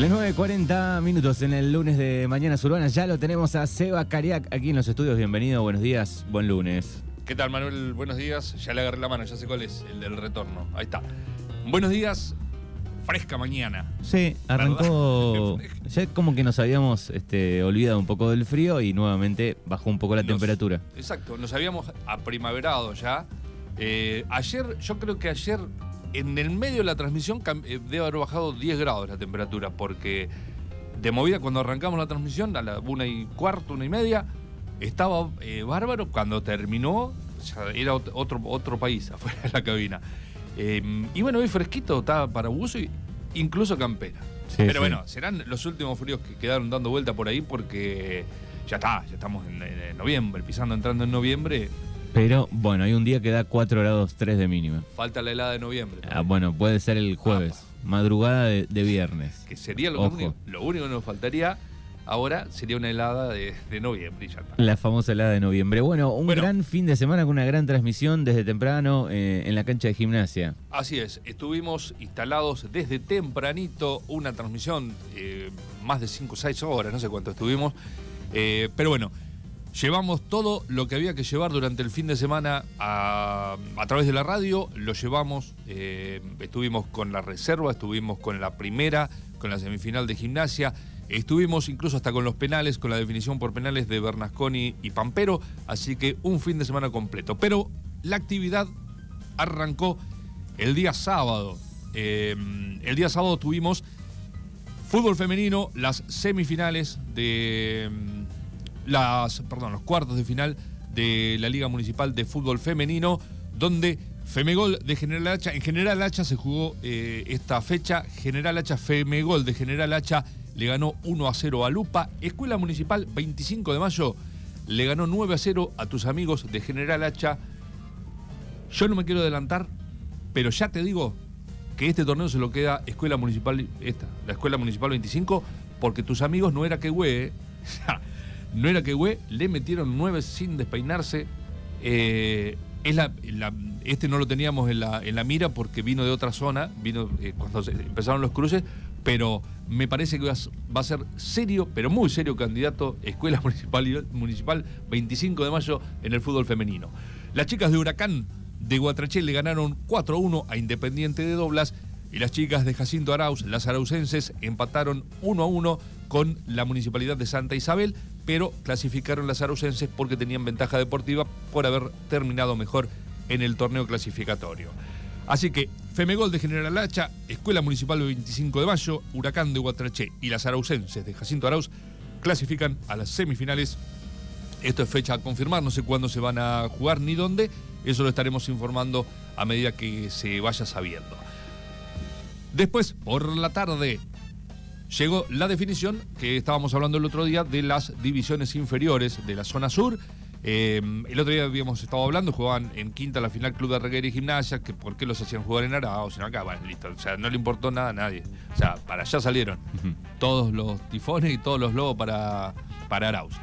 Las 9.40 minutos en el lunes de Mañanas Urbanas. Ya lo tenemos a Seba Cariac aquí en los estudios. Bienvenido, buenos días, buen lunes. ¿Qué tal, Manuel? Buenos días. Ya le agarré la mano, ya sé cuál es, el del retorno. Ahí está. Buenos días, fresca mañana. Sí, arrancó. ya como que nos habíamos este, olvidado un poco del frío y nuevamente bajó un poco la Nos- temperatura. Exacto, nos habíamos aprimaverado ya. Eh, ayer, yo creo que ayer, en el medio de la transmisión, eh, debe haber bajado 10 grados la temperatura, porque de movida cuando arrancamos la transmisión, a la una y cuarto, una y media, estaba eh, bárbaro. Cuando terminó, ya era ot- otro, otro país afuera de la cabina. Eh, y bueno, hoy fresquito, estaba para buzo y incluso campera. Sí, Pero sí. bueno, serán los últimos fríos que quedaron dando vuelta por ahí porque ya está, ya estamos en, en noviembre, pisando entrando en noviembre, Pero bueno, hay un día que da 4 grados 3 de mínima. falta la helada de noviembre. Ah, bueno, puede ser el jueves, madrugada de, de viernes. Que sería lo Ojo. único, lo único que nos faltaría ahora sería una helada de, de noviembre ya está. La famosa helada de noviembre. Bueno, un Bueno. gran fin de semana con una gran transmisión desde temprano eh, en la cancha de gimnasia. Así es, estuvimos instalados desde tempranito, una transmisión eh, más de 5 o 6 horas, no sé cuánto estuvimos, eh, pero bueno, llevamos todo lo que había que llevar durante el fin de semana a, través de la radio, lo llevamos, eh, estuvimos con la reserva, estuvimos con la primera, con la semifinal de gimnasia, estuvimos incluso hasta con los penales, con la definición por penales de Bernasconi y Pampero, así que un fin de semana completo. Pero la actividad arrancó el día sábado. Eh, el día sábado tuvimos fútbol femenino, las semifinales de las, perdón, los cuartos de final de la Liga Municipal de Fútbol Femenino, donde Femegol de General Hacha, en General Hacha se jugó eh, esta fecha, General Hacha Femegol de General Hacha le ganó 1 a 0 a Lupa, Escuela Municipal 25 de mayo le ganó 9 a 0 a tus amigos de General Hacha. Yo no me quiero adelantar, pero ya te digo que este torneo se lo queda Escuela Municipal, esta, la Escuela Municipal 25, porque tus amigos no era que güey, no era que güey, le metieron nueve sin despeinarse. Eh, este no lo teníamos en la, mira porque vino de otra zona, vino eh, cuando empezaron los cruces, pero me parece que va a s- va a ser serio, pero muy serio candidato Escuela Municipal, Municipal 25 de mayo en el fútbol femenino. Las chicas de Huracán de Guatraché le ganaron 4-1 a Independiente de Doblas y las chicas de Jacinto Arauz, las araucenses, empataron 1-1 con la Municipalidad de Santa Isabel, pero clasificaron las araucenses porque tenían ventaja deportiva por haber terminado mejor en el torneo clasificatorio. Así que Femegol de General Hacha, Escuela Municipal 25 de Mayo, Huracán de Guatraché y las araucenses de Jacinto Arauz clasifican a las semifinales esto es fecha a confirmar, no sé cuándo se van a jugar ni dónde. Eso lo estaremos informando a medida que se vaya sabiendo. Después, por la tarde, llegó la definición que estábamos hablando el otro día de las divisiones inferiores de la zona sur. Eh, el otro día habíamos estado hablando, jugaban en quinta la final Club de Reguera y Gimnasia, que por qué los hacían jugar en Arauz, sino acá, bueno, listo. O sea, no le importó nada a nadie. O sea, para allá salieron todos los tifones y todos los lobos para, para Arauz.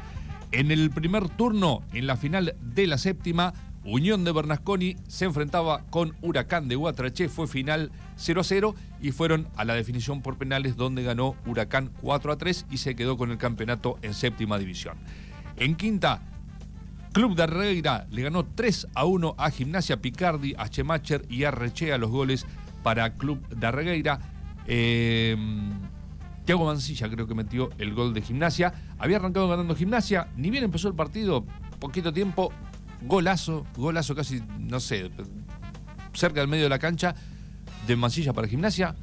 En el primer turno, en la final de la séptima, Unión de Bernasconi se enfrentaba con Huracán de Guatraché, fue final 0 a 0 y fueron a la definición por penales donde ganó Huracán 4 a 3 y se quedó con el campeonato en séptima división. En quinta, Club de Arreira le ganó 3 a 1 a Gimnasia Picardi, a Chemacher y a Rechea los goles para Club de Arreira. Eh, Thiago Mancilla creo que metió el gol de Gimnasia. Había arrancado ganando Gimnasia, ni bien empezó el partido, poquito tiempo, golazo, golazo casi, no sé, cerca del medio de la cancha de Mancilla para Gimnasia.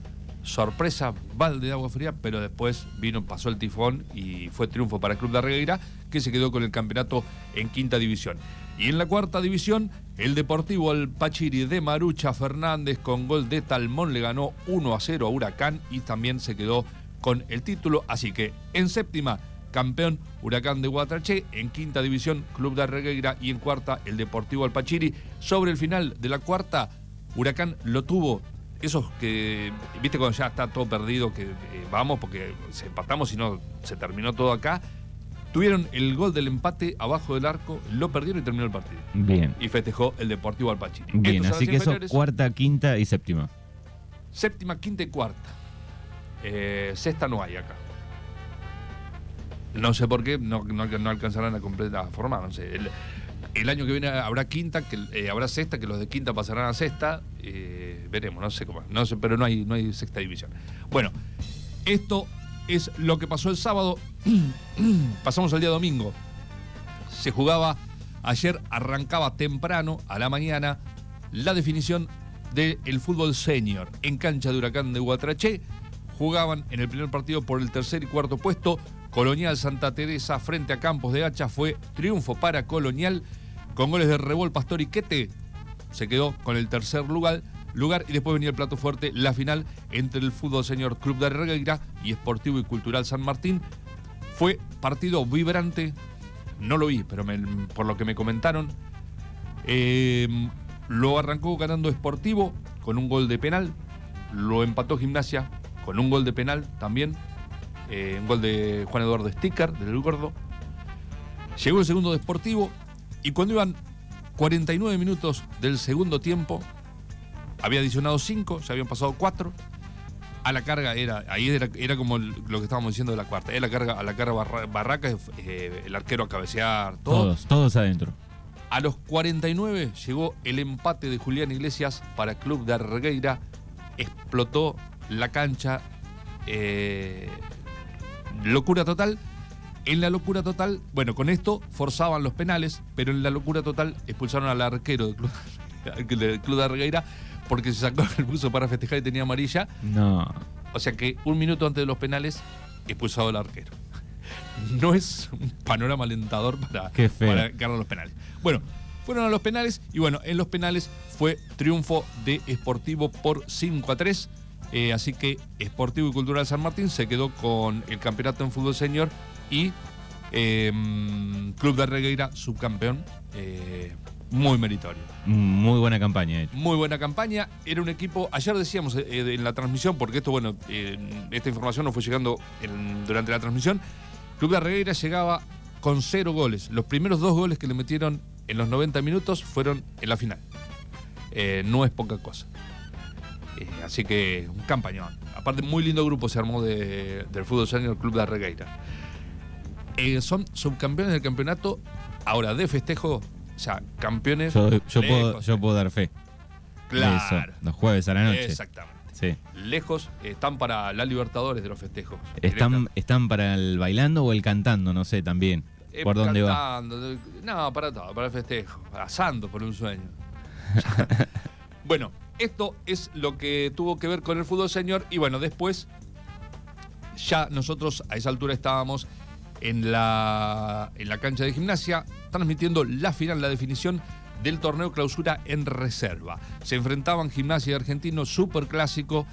Sorpresa, balde de agua fría, pero después vino, pasó el tifón y fue triunfo para el Club de Arregueira, que se quedó con el campeonato en quinta división. Y en la cuarta división, el Deportivo Alpachiri de Marucha Fernández con gol de Talmón le ganó 1 a 0 a Huracán y también se quedó con el título. Así que en séptima, campeón Huracán de Guatraché, en quinta división Club de Arregueira y en cuarta el Deportivo Alpachiri. Sobre el final de la cuarta, Huracán lo tuvo. Esos que, viste, cuando ya está todo perdido, que eh, vamos porque se empatamos y no se terminó todo acá. Tuvieron el gol del empate abajo del arco, lo perdieron y terminó el partido. Bien. Y festejó el Deportivo Alpachiri. Bien, así que eso cuarta, quinta y séptima. Séptima, quinta y cuarta. Eh, sexta no hay acá. No sé por qué, no, no, alcanzarán a completa formar. No sé. El, año que viene habrá quinta, que eh, habrá sexta, que los de quinta pasarán a sexta. eh, veremos, no sé cómo. No sé, pero no hay, no hay sexta división. Bueno, esto es lo que pasó el sábado. Pasamos al día domingo. Se jugaba ayer, arrancaba temprano a la mañana la definición del fútbol senior en cancha de Huracán de Huatraché. Jugaban en el primer partido por el tercer y cuarto puesto. Colonial Santa Teresa frente a Campos de Hacha fue triunfo para Colonial con goles de Rebol, Pastor y Quete. Se quedó con el tercer lugar, lugar y después venía el plato fuerte, la final entre el Fútbol Señor Club de Regueira y Esportivo y Cultural San Martín. Fue partido vibrante, no lo vi, pero por lo que me comentaron, eh, lo arrancó ganando Esportivo con un gol de penal, lo empató Gimnasia con un gol de penal también, eh, un gol de Juan Eduardo Sticker, del Gordo. Llegó el segundo de Sportivo y cuando iban 49 minutos del segundo tiempo, había adicionado 5, ya habían pasado 4. A la carga era, ahí era, era como lo que estábamos diciendo de la cuarta, era la carga, a la carga barra- barraca, eh, el arquero a cabecear, todo. Todos, todos adentro. A los 49 llegó el empate de Julián Iglesias para Club de Argueira. Explotó la cancha. eh, locura total. En la locura total, bueno, con esto forzaban los penales, pero en la locura total expulsaron al arquero del Club, del Club de Argueira porque se sacó el buzo para festejar y tenía amarilla. No. O sea que un minuto antes de los penales, expulsado el arquero. No es un panorama alentador para, para ganar los penales. Bueno, fueron a los penales y bueno, en los penales fue triunfo de Esportivo por 5 a 3. Eh, así que Esportivo y Cultural San Martín se quedó con el campeonato en fútbol senior y eh, Club de Regueira subcampeón. eh, muy meritorio. Muy buena campaña, hecho. Muy buena campaña. Era un equipo, ayer decíamos eh, en la transmisión, porque esto, bueno, esta información nos fue llegando en- durante la transmisión. Club de Regueira llegaba con cero goles. Los primeros dos goles que le metieron en los 90 minutos fueron en la final. Eh, no es poca cosa. Eh, así que un campañón. Aparte, muy lindo grupo se armó de- del fútbol senior Club de Regueira. Eh, son subcampeones del campeonato, ahora de festejo, o sea, campeones. Yo, yo puedo, lejos. yo puedo dar fe. Claro. eso. Los jueves a la noche. Exactamente. Sí. Lejos están para la Libertadores de los festejos. ¿Están. ¿Están para el bailando o el cantando? No sé también. Eh, ¿Por dónde va? No, para todo, para el festejo. Asando por un sueño. bueno, esto es lo que tuvo que ver con el fútbol señor. Y bueno, después, ya nosotros a esa altura estábamos en la, en la cancha de gimnasia, transmitiendo la final, la definición del torneo clausura en reserva. Se enfrentaban Gimnasia y Argentino, super clásico,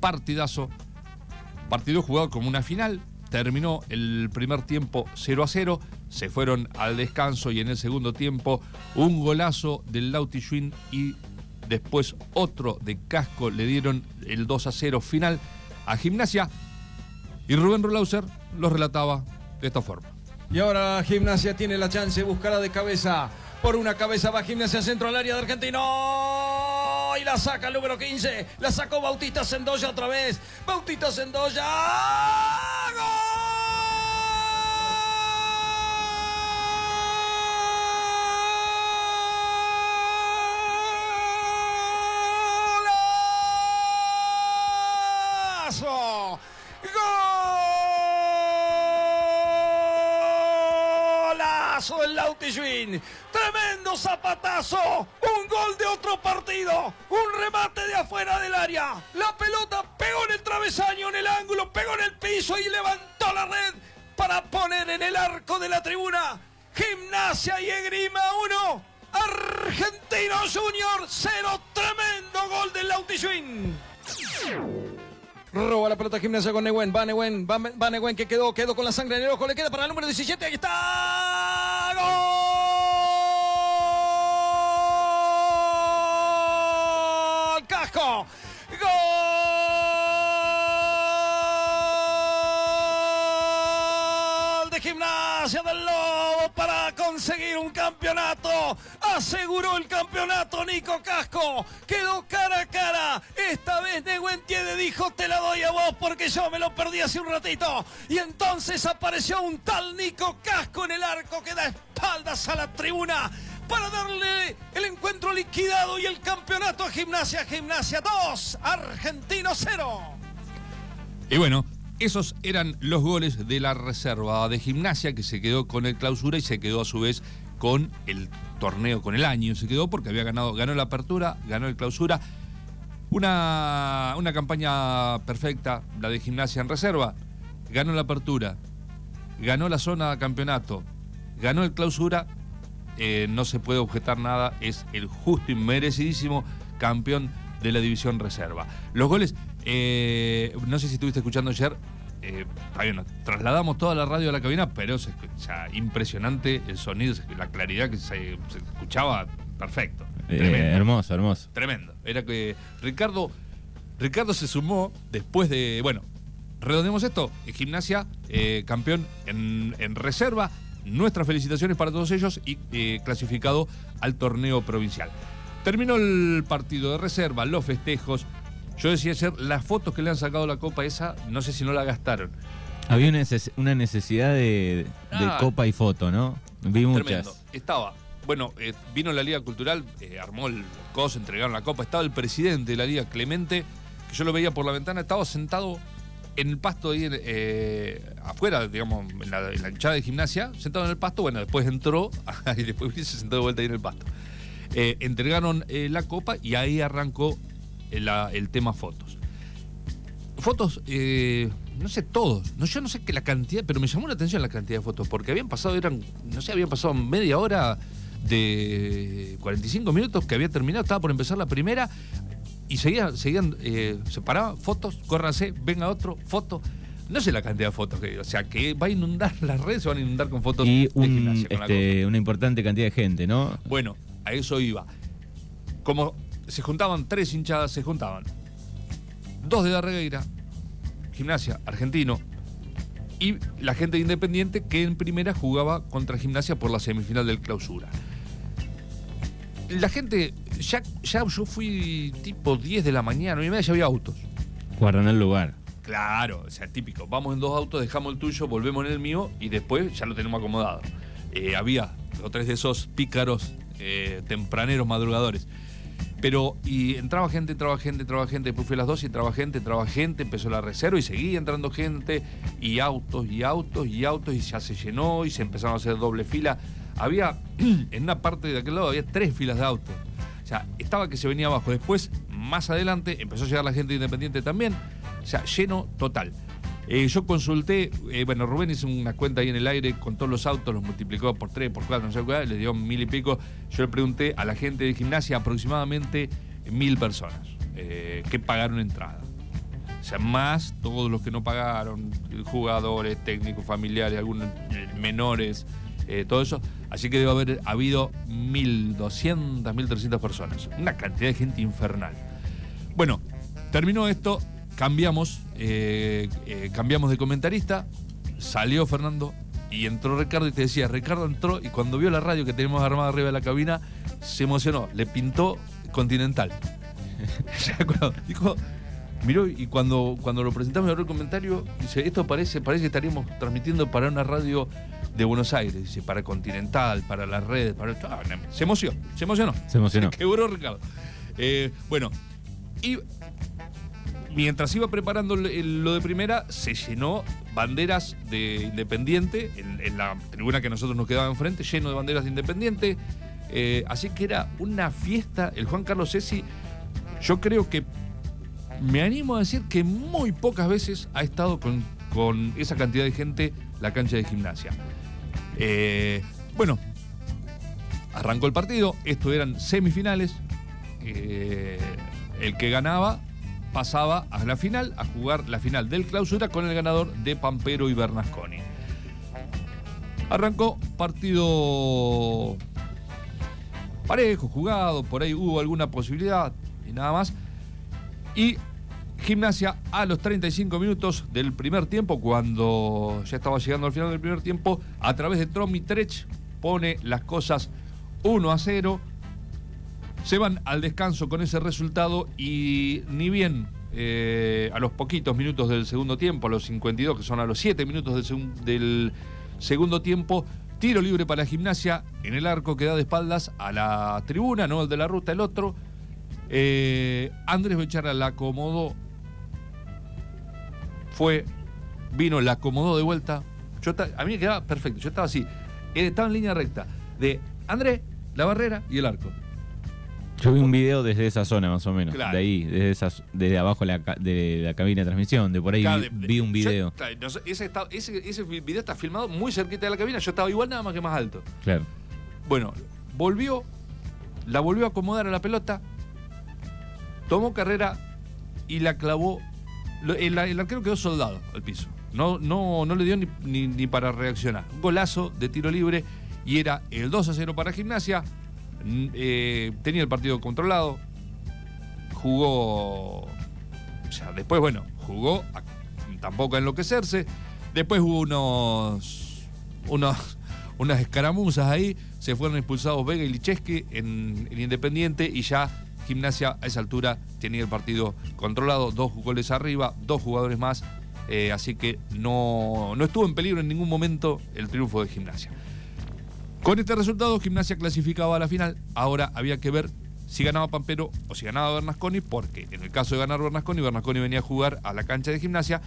partidazo. Partido jugado como una final. Terminó el primer tiempo 0 a 0. Se fueron al descanso y en el segundo tiempo un golazo del Lauti Schwinn y después otro de casco le dieron el 2 a 0 final a Gimnasia. Y Rubén Rolauser lo relataba de esta forma. Y ahora Gimnasia tiene la chance, buscará de cabeza. Por una cabeza va Gimnasia centro al área de Argentino. Y la saca el número 15. La sacó Bautista Sendoya otra vez. Bautista Sendoya. ¡Golazo! ¡Golazo del Lauti! ¡Tremendo zapatazo! ¡Un gol de otro partido! ¡Un remate de afuera del área! La pelota pegó en el travesaño, en el ángulo, pegó en el piso y levantó la red para poner en el arco de la tribuna. Gimnasia y Egrima 1. Argentino Junior 0. Tremendo gol del Lauti. Roba la pelota gimnasia con Nehuen. Va Nehuen. Va, va que quedó, quedó con la sangre en el ojo. Le queda para el número 17. Ahí está. ¡Gol! ¡Casco! ¡Gol! De gimnasia del Lobo para conseguir un campeonato. Aseguró el campeonato Nico Casco. Quedó cara a cara. Esta vez Neguentiede dijo te la doy a vos porque yo me lo perdí hace un ratito. Y entonces apareció un tal Nico Casco en el arco que da espaldas a la tribuna para darle el encuentro liquidado y el campeonato a Gimnasia. Gimnasia 2, Argentino 0. Y bueno, esos eran los goles de la reserva de gimnasia que se quedó con el clausura y se quedó a su vez con el torneo, con el año. Se quedó porque había ganado, ganó la apertura, ganó el clausura. Una, una campaña perfecta, la de gimnasia en reserva. Ganó la apertura, ganó la zona campeonato, ganó el clausura. Eh, no se puede objetar nada, es el justo y merecidísimo campeón de la división reserva. Los goles, eh, no sé si estuviste escuchando ayer, eh, trasladamos toda la radio a la cabina, pero se, impresionante el sonido, la claridad que se, escuchaba, perfecto. Eh, hermoso, hermoso. Tremendo. Era que Ricardo, Ricardo se sumó después de, bueno, redondemos esto, gimnasia, eh, campeón en, en, reserva. Nuestras felicitaciones para todos ellos y clasificado al torneo provincial. Terminó el partido de reserva, los festejos. Yo decía ayer, las fotos que le han sacado la copa esa, no sé si no la gastaron. Había una necesidad de, ah. copa y foto, ¿no? Vi muchas. Estaba, bueno, eh, vino la Liga Cultural, eh, armó el COS, entregaron la copa. Estaba el presidente de la Liga, Clemente, que yo lo veía por la ventana, estaba sentado en el pasto ahí eh, afuera, digamos, en la, hinchada de gimnasia, sentado en el pasto. Bueno, después entró y después se sentó de vuelta ahí en el pasto. Entregaron la copa y ahí arrancó el, el tema fotos. Fotos, eh, no sé, todos. No, yo no sé qué la cantidad, pero me llamó la atención la cantidad de fotos, porque habían pasado, eran, no sé, habían pasado media hora de 45 minutos que había terminado, estaba por empezar la primera y seguían, seguían se paraban, fotos, córrase, venga otro, foto. No sé la cantidad de fotos que O sea, que va a inundar las redes, se van a inundar con fotos y este, una importante cantidad de gente, ¿no? Bueno, a eso iba. Como se juntaban tres hinchadas, se juntaban dos de Darregueira, Gimnasia, Argentino, y la gente de Independiente que en primera jugaba contra Gimnasia por la semifinal del clausura. La gente, ya, ya yo fui tipo 10 de la mañana, y media ya había autos. Guardan el lugar. Claro, o sea, típico. Vamos en dos autos, dejamos el tuyo, volvemos en el mío y después ya lo tenemos acomodado. Eh, había o tres de esos pícaros eh, tempraneros madrugadores. Pero, y entraba gente, entraba gente, entraba gente, después fue a las dos y entraba gente, entraba gente, empezó la reserva y seguía entrando gente, y autos, y autos, y autos, y ya se llenó, y se empezaron a hacer doble fila. Había, en una parte de aquel lado, había tres filas de autos. O sea, estaba que se venía abajo. Después, más adelante, empezó a llegar la gente independiente también. O sea, lleno total. Eh, yo consulté, eh, bueno, Rubén hizo una cuenta ahí en el aire con todos los autos, los multiplicó por tres, por cuatro, no sé qué, le dio mil y pico. Yo le pregunté a la gente de gimnasia aproximadamente mil personas eh, que pagaron entrada. O sea, más todos los que no pagaron, jugadores, técnicos, familiares, algunos menores, todo eso. Así que debe haber habido 1.200, 1.300 personas. Una cantidad de gente infernal. Bueno, terminó esto cambiamos, eh, eh, cambiamos de comentarista, salió Fernando y entró Ricardo y te decía, Ricardo entró y cuando vio la radio que tenemos armada arriba de la cabina, se emocionó, le pintó Continental. Dijo, miró y cuando, cuando lo presentamos en el comentario, dice, esto parece, parece que estaríamos transmitiendo para una radio de Buenos Aires, dice, para Continental, para las redes, para ah, se emocionó, se emocionó. Se emocionó. Quebró Ricardo. Eh, bueno, y mientras iba preparando lo de primera, se llenó banderas de Independiente, en, la tribuna que nosotros nos quedaba enfrente, lleno de banderas de Independiente. Eh, así que era una fiesta. El Juan Carlos Sesi, yo creo que me animo a decir que muy pocas veces ha estado con, esa cantidad de gente la cancha de gimnasia. Eh, bueno, arrancó el partido, esto eran semifinales. Eh, el que ganaba pasaba a la final, a jugar la final del clausura con el ganador de Pampero y Bernasconi. Arrancó partido parejo, jugado, por ahí hubo alguna posibilidad y nada más. Y Gimnasia a los 35 minutos del primer tiempo, cuando ya estaba llegando al final del primer tiempo, a través de Tromitrech pone las cosas 1 a 0. Se van al descanso con ese resultado y ni bien eh, a los poquitos minutos del segundo tiempo, a los 52, que son a los 7 minutos del, segun- del segundo tiempo, tiro libre para gimnasia en el arco que da de espaldas a la tribuna, no el de la ruta, el otro. Eh, Andrés Bechara la acomodó, fue, vino, la acomodó de vuelta. Yo a mí me quedaba perfecto, yo estaba así, estaba en línea recta de Andrés, la barrera y el arco. Yo vi un video desde esa zona, más o menos. Claro. De ahí, desde, esa, desde abajo de la, ca- de la cabina de transmisión. De por ahí Claro, vi, de- de- vi un video. no ese, está- ese, ese video está filmado muy cerquita de la cabina. Yo estaba igual, nada más que más alto. Claro. Bueno, volvió, la volvió a acomodar a la pelota, tomó carrera y la clavó. El, el arquero quedó soldado al piso. No, no, no le dio ni, ni- ni para reaccionar. Un golazo de tiro libre y era el 2 a 0 para Gimnasia. Eh, tenía el partido controlado. Jugó. O sea, después, bueno, jugó tampoco a enloquecerse. Después hubo unos. unos unas escaramuzas ahí. Se fueron expulsados Vega y Licheski en, en Independiente y ya Gimnasia a esa altura tenía el partido controlado. Dos goles arriba, dos jugadores más. eh, así que no, no estuvo en peligro en ningún momento el triunfo de Gimnasia. Con este resultado, Gimnasia clasificaba a la final. Ahora había que ver si ganaba Pampero o si ganaba Bernasconi, porque en el caso de ganar Bernasconi, Bernasconi venía a jugar a la cancha de Gimnasia.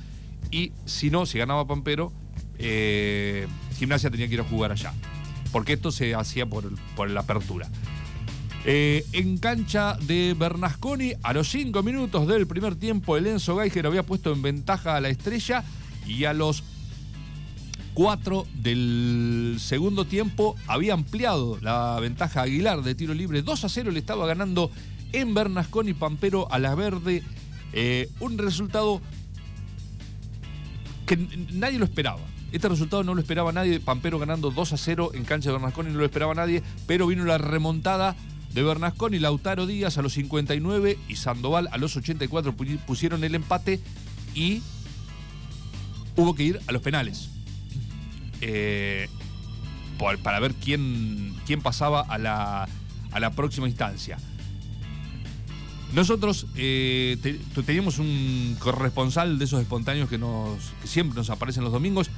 Y si no, si ganaba Pampero, eh, Gimnasia tenía que ir a jugar allá. Porque esto se hacía por, por la apertura. Eh, en cancha de Bernasconi, a los cinco minutos del primer tiempo, el Enzo Geiger había puesto en ventaja a la estrella y a los 4 del segundo tiempo había ampliado la ventaja Aguilar de tiro libre. 2 a 0 le estaba ganando en Bernasconi Pampero a la verde. Eh, un resultado que nadie lo esperaba. Este resultado no lo esperaba nadie. Pampero ganando 2 a 0 en cancha de Bernasconi no lo esperaba nadie. Pero vino la remontada de Bernasconi, Lautaro Díaz a los 59 y Sandoval a los 84 pu- pusieron el empate y hubo que ir a los penales. Eh, por- para ver quién, quién pasaba a la, a la próxima instancia. Nosotros eh, te- te- teníamos un corresponsal de esos espontáneos que, nos, que siempre nos aparecen los domingos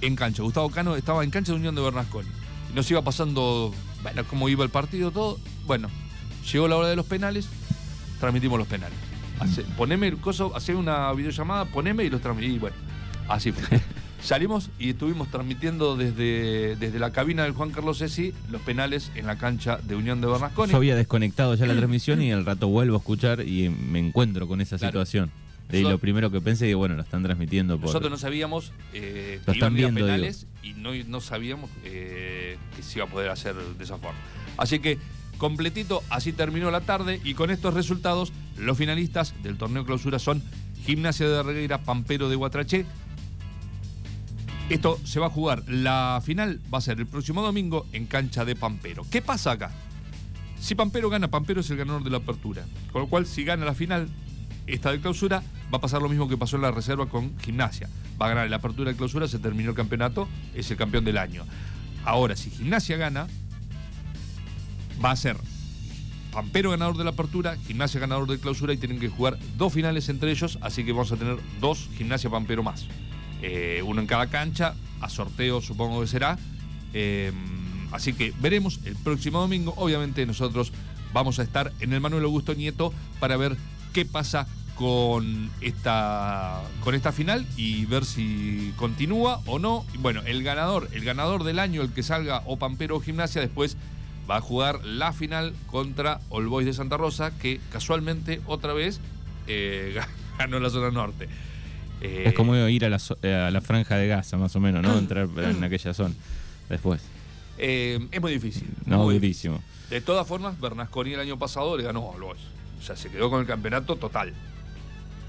en cancha. Gustavo Cano estaba en cancha de Unión de Bernasconi. Nos iba pasando, bueno, cómo iba el partido, todo. Bueno, llegó la hora de los penales, transmitimos los penales. Hace- poneme el coso, hace una videollamada, poneme y los transmití. Y bueno, así fue. Salimos y estuvimos transmitiendo desde, desde la cabina del Juan Carlos Sesi los penales en la cancha de Unión de Bernasconi. Yo había desconectado ya la transmisión y al rato vuelvo a escuchar y me encuentro con esa Claro. situación. Y lo primero que pensé, digo, bueno, lo están transmitiendo por... Nosotros no sabíamos eh, que iban viendo, penales y no, no sabíamos eh, que se iba a poder hacer de esa forma. Así que, completito, así terminó la tarde y con estos resultados, los finalistas del torneo clausura son Gimnasia de Regueira, Pampero de Guatraché. Esto se va a jugar. La final va a ser el próximo domingo en cancha de Pampero. ¿Qué pasa acá? Si Pampero gana, Pampero es el ganador de la apertura. Con lo cual, si gana la final, esta de clausura, va a pasar lo mismo que pasó en la reserva con Gimnasia. Va a ganar la apertura de clausura, se terminó el campeonato, es el campeón del año. Ahora, si Gimnasia gana, va a ser Pampero ganador de la apertura, Gimnasia ganador de clausura y tienen que jugar dos finales entre ellos, así que vamos a tener dos Gimnasia Pampero más. Eh, uno en cada cancha, a sorteo supongo que será. Eh, así que veremos el próximo domingo. Obviamente nosotros vamos a estar en el Manuel Augusto Nieto para ver qué pasa con esta, con esta final y ver si continúa o no. Bueno, el ganador, el ganador del año, el que salga o Pampero o Gimnasia, después va a jugar la final contra All Boys de Santa Rosa, que casualmente otra vez eh, ganó la zona norte. Eh, Es como ir a la, zo- eh, a la franja de Gaza, más o menos, ¿no? Entrar en aquella zona. Después. eh, es muy difícil. No, muy durísimo. De todas formas, Bernasconi el año pasado le ganó a Boys. O sea, se quedó con el campeonato total.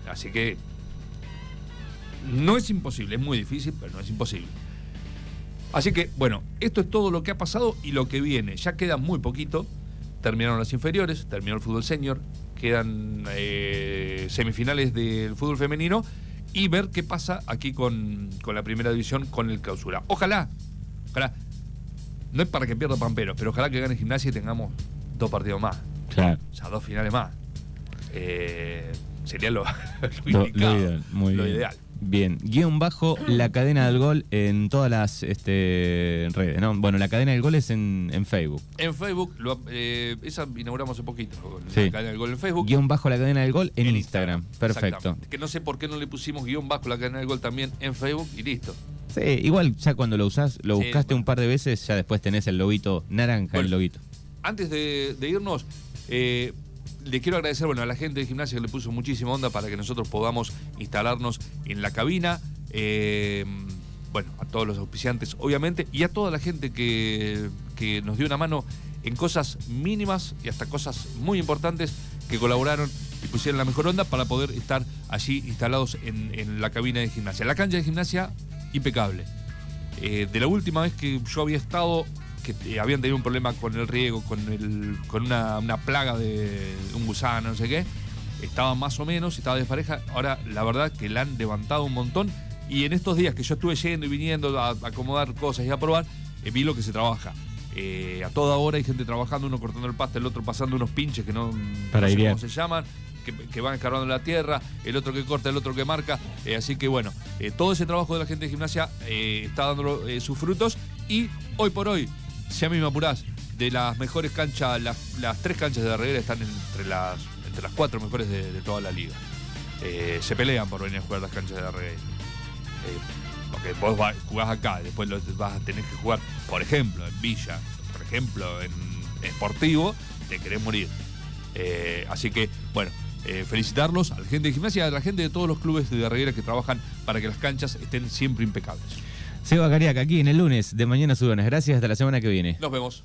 Así que no es imposible, es muy difícil, pero no es imposible. Así que, bueno, esto es todo lo que ha pasado y lo que viene. Ya queda muy poquito. Terminaron las inferiores, terminó el fútbol senior, quedan eh, semifinales del fútbol femenino y ver qué pasa aquí con, con la primera división, con el clausura. Ojalá, ojalá no es para que pierda Pamperos, pero ojalá que gane gimnasia y tengamos dos partidos más. Claro. O sea, dos finales más. Eh, sería lo, lo Lo, ideal, muy lo bien. ideal. Bien, guion bajo la cadena del gol en todas las este, redes, ¿no? Bueno, la cadena del gol es en, en Facebook. En Facebook, lo- eh, esa inauguramos hace poquito, Sí. la cadena del gol en Facebook. Guión bajo la cadena del gol en, Instagram. Perfecto. Que no sé por qué no le pusimos guion bajo la cadena del gol también en Facebook y listo. Sí, igual ya cuando lo usás, lo Sí, buscaste bueno. un par de veces, ya después tenés el lobito naranja, Bueno. el loguito. Antes de, de irnos, eh, le quiero agradecer bueno, a la gente de gimnasia que le puso muchísima onda para que nosotros podamos instalarnos en la cabina. Eh, bueno, a todos los auspiciantes, obviamente, y a toda la gente que, que nos dio una mano en cosas mínimas y hasta cosas muy importantes que colaboraron y pusieron la mejor onda para poder estar allí instalados en, en la cabina de gimnasia. La cancha de gimnasia, impecable. Eh, de la última vez que yo había estado, que habían tenido un problema con el riego, con, el, con una, una plaga de un gusano, no sé qué, estaba más o menos, estaba despareja. Ahora, la verdad que la han levantado un montón. Y en estos días que yo estuve yendo y viniendo a, acomodar cosas y a probar, eh, vi lo que se trabaja. Eh, a toda hora hay gente trabajando, uno cortando el pasto, el otro pasando unos pinches que no, Para no sé cómo se llaman, que, que van escarbando la tierra, el otro que corta, el otro que marca. Eh, así que bueno, todo ese trabajo de la gente de gimnasia está dando sus frutos. Y hoy por hoy, si a mí me apurás, de las mejores canchas, las, las tres canchas de Darreguera están entre las, entre las cuatro mejores de, toda la liga. Eh, se pelean por venir a jugar las canchas de Darreguera. Eh, porque vos va- jugás acá, después lo- vas a tener que jugar, por ejemplo, en Villa, por ejemplo, en Sportivo, te querés morir. Eh, así que, bueno, felicitarlos a la gente de gimnasia a la gente de todos los clubes de Darreguera que trabajan para que las canchas estén siempre impecables. Seba Cariaca, aquí en el lunes de Mañana Sudonas. Gracias, hasta la semana que viene. Nos vemos.